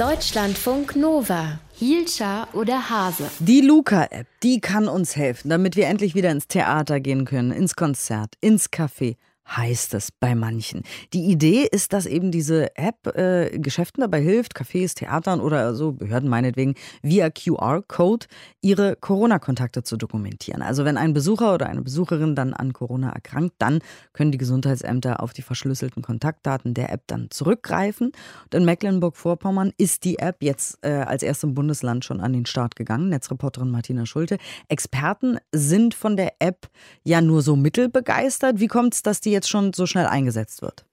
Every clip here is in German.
Deutschlandfunk Nova. Hielscher oder Hase? Die Luca-App, die kann uns helfen, damit wir endlich wieder ins Theater gehen können, ins Konzert, ins Café heißt es bei manchen. Die Idee ist, dass eben diese App äh, Geschäften dabei hilft, Cafés, Theatern oder so Behörden meinetwegen, via QR-Code ihre Corona-Kontakte zu dokumentieren. Also wenn ein Besucher oder eine Besucherin dann an Corona erkrankt, dann können die Gesundheitsämter auf die verschlüsselten Kontaktdaten der App dann zurückgreifen. Und in Mecklenburg-Vorpommern ist die App jetzt äh, als erstem Bundesland schon an den Start gegangen. Netzreporterin Martina Schulte. Experten sind von der App ja nur so mittelbegeistert. Wie kommt es, dass die jetzt jetzt schon so schnell eingesetzt wird?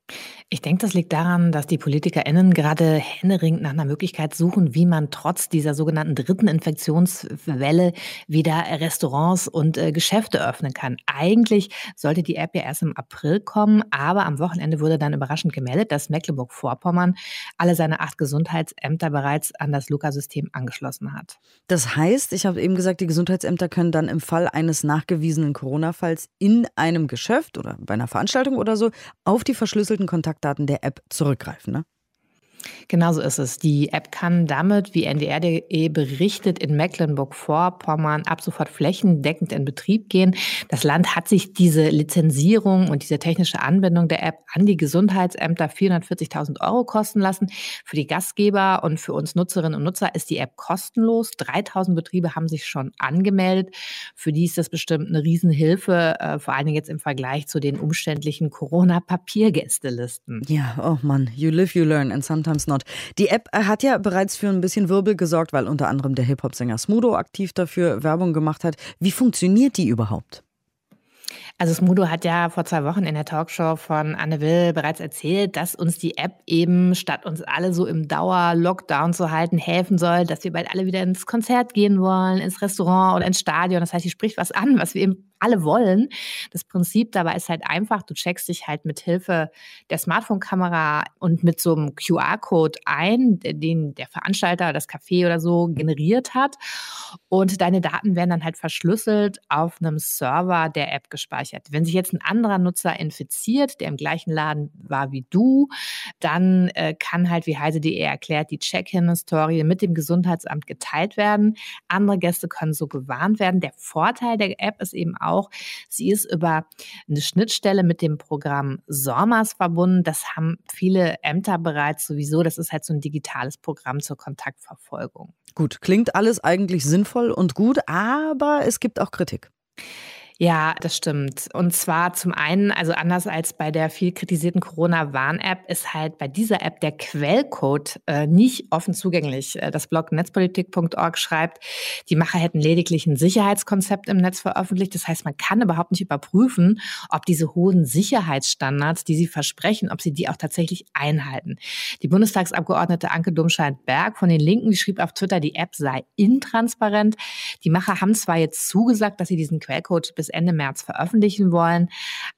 Ich denke, das liegt daran, dass die PolitikerInnen gerade händeringend nach einer Möglichkeit suchen, wie man trotz dieser sogenannten dritten Infektionswelle wieder Restaurants und äh, Geschäfte öffnen kann. Eigentlich sollte die App ja erst im April kommen, aber am Wochenende wurde dann überraschend gemeldet, dass Mecklenburg-Vorpommern alle seine acht Gesundheitsämter bereits an das Luca-System angeschlossen hat. Das heißt, ich habe eben gesagt, die Gesundheitsämter können dann im Fall eines nachgewiesenen Corona-Falls in einem Geschäft oder bei einer Veranstaltung oder so auf die verschlüsselten Kontakte Kontaktdaten der App zurückgreifen. Ne? Genauso ist es. Die App kann damit, wie NDR.de berichtet, in Mecklenburg-Vorpommern ab sofort flächendeckend in Betrieb gehen. Das Land hat sich diese Lizenzierung und diese technische Anbindung der App an die Gesundheitsämter 440.000 Euro kosten lassen. Für die Gastgeber und für uns Nutzerinnen und Nutzer ist die App kostenlos. 3.000 Betriebe haben sich schon angemeldet. Für die ist das bestimmt eine Riesenhilfe, äh, vor allen Dingen jetzt im Vergleich zu den umständlichen Corona-Papiergästelisten. Ja, oh Mann, you live, you learn and sometimes Sometimes Not. Die App hat ja bereits für ein bisschen Wirbel gesorgt, weil unter anderem der Hip-Hop-Sänger Smudo aktiv dafür Werbung gemacht hat. Wie funktioniert die überhaupt? Also Smudo hat ja vor zwei Wochen in der Talkshow von Anne Will bereits erzählt, dass uns die App eben, statt uns alle so im Dauer-Lockdown zu halten, helfen soll, dass wir bald alle wieder ins Konzert gehen wollen, ins Restaurant oder ins Stadion. Das heißt, sie spricht was an, was wir eben alle wollen. Das Prinzip dabei ist halt einfach, du checkst dich halt mit Hilfe der Smartphone-Kamera und mit so einem QR-Code ein, den der Veranstalter, das Café oder so generiert hat. Und deine Daten werden dann halt verschlüsselt auf einem Server der App gespeichert. Wenn sich jetzt ein anderer Nutzer infiziert, der im gleichen Laden war wie du, dann äh, kann halt, wie heise.de erklärt, die Check-in-Historie mit dem Gesundheitsamt geteilt werden. Andere Gäste können so gewarnt werden. Der Vorteil der App ist eben auch, sie ist über eine Schnittstelle mit dem Programm SORMAS verbunden. Das haben viele Ämter bereits sowieso. Das ist halt so ein digitales Programm zur Kontaktverfolgung. Gut, klingt alles eigentlich sinnvoll und gut, aber es gibt auch Kritik. Ja, das stimmt. Und zwar zum einen, also anders als bei der viel kritisierten Corona-Warn-App, ist halt bei dieser App der Quellcode äh, nicht offen zugänglich. Äh, das Blog netzpolitik.org schreibt, die Macher hätten lediglich ein Sicherheitskonzept im Netz veröffentlicht. Das heißt, man kann überhaupt nicht überprüfen, ob diese hohen Sicherheitsstandards, die sie versprechen, ob sie die auch tatsächlich einhalten. Die Bundestagsabgeordnete Anke Domscheit-Berg von den Linken, schrieb auf Twitter, die App sei intransparent. Die Macher haben zwar jetzt zugesagt, dass sie diesen Quellcode bis bis Ende März veröffentlichen wollen.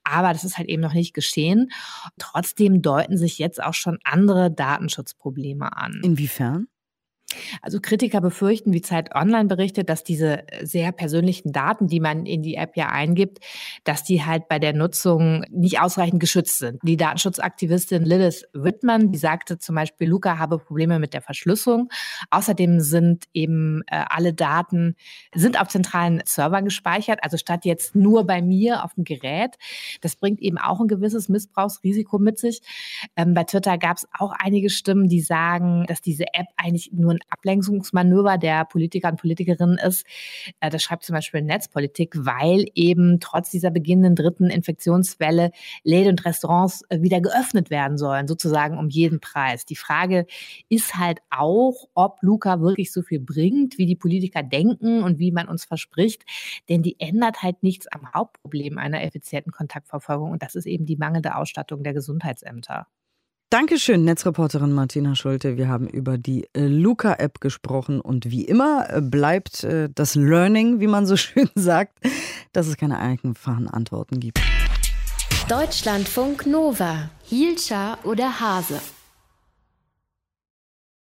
Aber das ist halt eben noch nicht geschehen. Trotzdem deuten sich jetzt auch schon andere Datenschutzprobleme an. Inwiefern? Also Kritiker befürchten, wie Zeit Online berichtet, dass diese sehr persönlichen Daten, die man in die App ja eingibt, dass die halt bei der Nutzung nicht ausreichend geschützt sind. Die Datenschutzaktivistin Lilith Whitman, die sagte zum Beispiel, Luca habe Probleme mit der Verschlüsselung. Außerdem sind eben äh, alle Daten sind auf zentralen Servern gespeichert, also statt jetzt nur bei mir auf dem Gerät. Das bringt eben auch ein gewisses Missbrauchsrisiko mit sich. Ähm, bei Twitter gab es auch einige Stimmen, die sagen, dass diese App eigentlich nur ein Ablenkungsmanöver der Politiker und Politikerinnen ist. Äh, das schreibt zum Beispiel Netzpolitik, weil eben trotz dieser beginnenden dritten Infektionswelle Läden und Restaurants äh, wieder geöffnet werden sollen, sozusagen um jeden Preis. Die Frage ist halt auch, ob Luca wirklich so viel bringt, wie die Politiker denken und wie man uns verspricht. Denn die ändert halt nichts am Hauptproblem einer effizienten Kontaktverfolgung und das ist eben die mangelnde Ausstattung der Gesundheitsämter. Dankeschön, Netzreporterin Martina Schulte. Wir haben über die äh, Luca-App gesprochen und wie immer äh, bleibt äh, das Learning, wie man so schön sagt, dass es keine einfachen Antworten gibt. Deutschlandfunk Nova, Hielscher oder Hase.